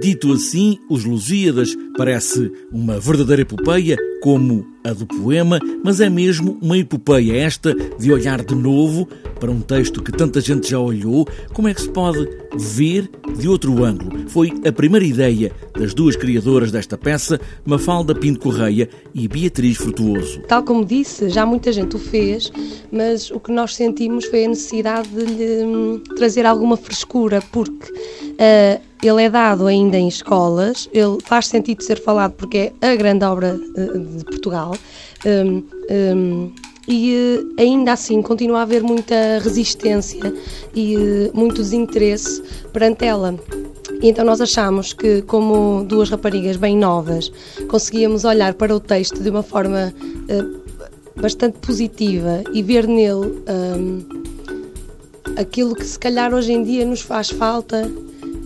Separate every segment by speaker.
Speaker 1: Dito assim, Os Lusíadas parece uma verdadeira epopeia, como a do poema, mas é mesmo uma epopeia esta de olhar de novo para um texto que tanta gente já olhou. Como é que se pode ver de outro ângulo? Foi a primeira ideia das duas criadoras desta peça, Mafalda Pinto Correia e Beatriz Frutuoso.
Speaker 2: Tal como disse, já muita gente o fez, mas o que nós sentimos foi a necessidade de lhe hum, trazer alguma frescura, porque uh, ele é dado ainda em escolas, ele faz sentido ser falado porque é a grande obra uh, de Portugal. Um, um, e uh, ainda assim continua a haver muita resistência e uh, muito desinteresse perante ela. Então nós achamos que, como duas raparigas bem novas, conseguíamos olhar para o texto de uma forma uh, bastante positiva e ver nele um, aquilo que se calhar hoje em dia nos faz falta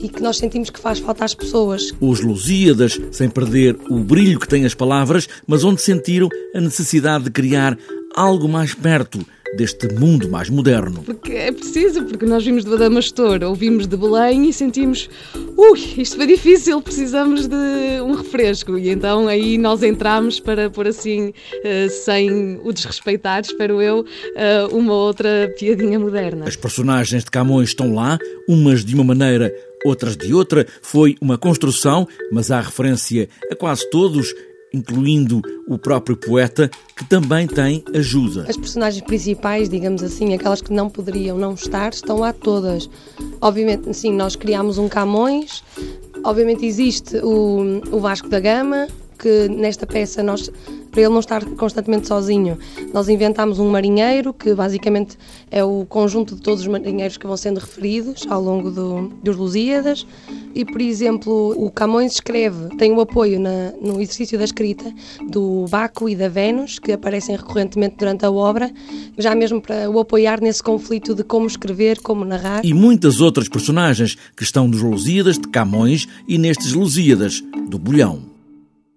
Speaker 2: e que nós sentimos que faz falta às pessoas.
Speaker 1: Os Lusíadas, sem perder o brilho que têm as palavras, mas onde sentiram a necessidade de criar algo mais perto deste mundo mais moderno.
Speaker 3: Porque é preciso, porque nós vimos de Badamastor, ouvimos de Belém e sentimos, ui, isto foi difícil, precisamos de um refresco. E então aí nós entramos para pôr assim, eh, sem o desrespeitar, espero eu, eh, uma outra piadinha moderna.
Speaker 1: As personagens de Camões estão lá, umas de uma maneira outras de outra. Foi uma construção, mas há referência a quase todos, incluindo o próprio poeta, que também tem ajuda.
Speaker 2: As personagens principais, digamos assim, aquelas que não poderiam não estar, estão lá todas. Obviamente, sim, nós criámos um Camões, obviamente existe o, o Vasco da Gama, que nesta peça nós para ele não estar constantemente sozinho. Nós inventámos um marinheiro, que basicamente é o conjunto de todos os marinheiros que vão sendo referidos ao longo do, dos Lusíadas. E, por exemplo, o Camões escreve, tem o apoio na, no exercício da escrita do Baco e da Vênus, que aparecem recorrentemente durante a obra, já mesmo para o apoiar nesse conflito de como escrever, como narrar.
Speaker 1: E muitas outras personagens que estão nos Lusíadas de Camões e nestes Lusíadas do Bolhão.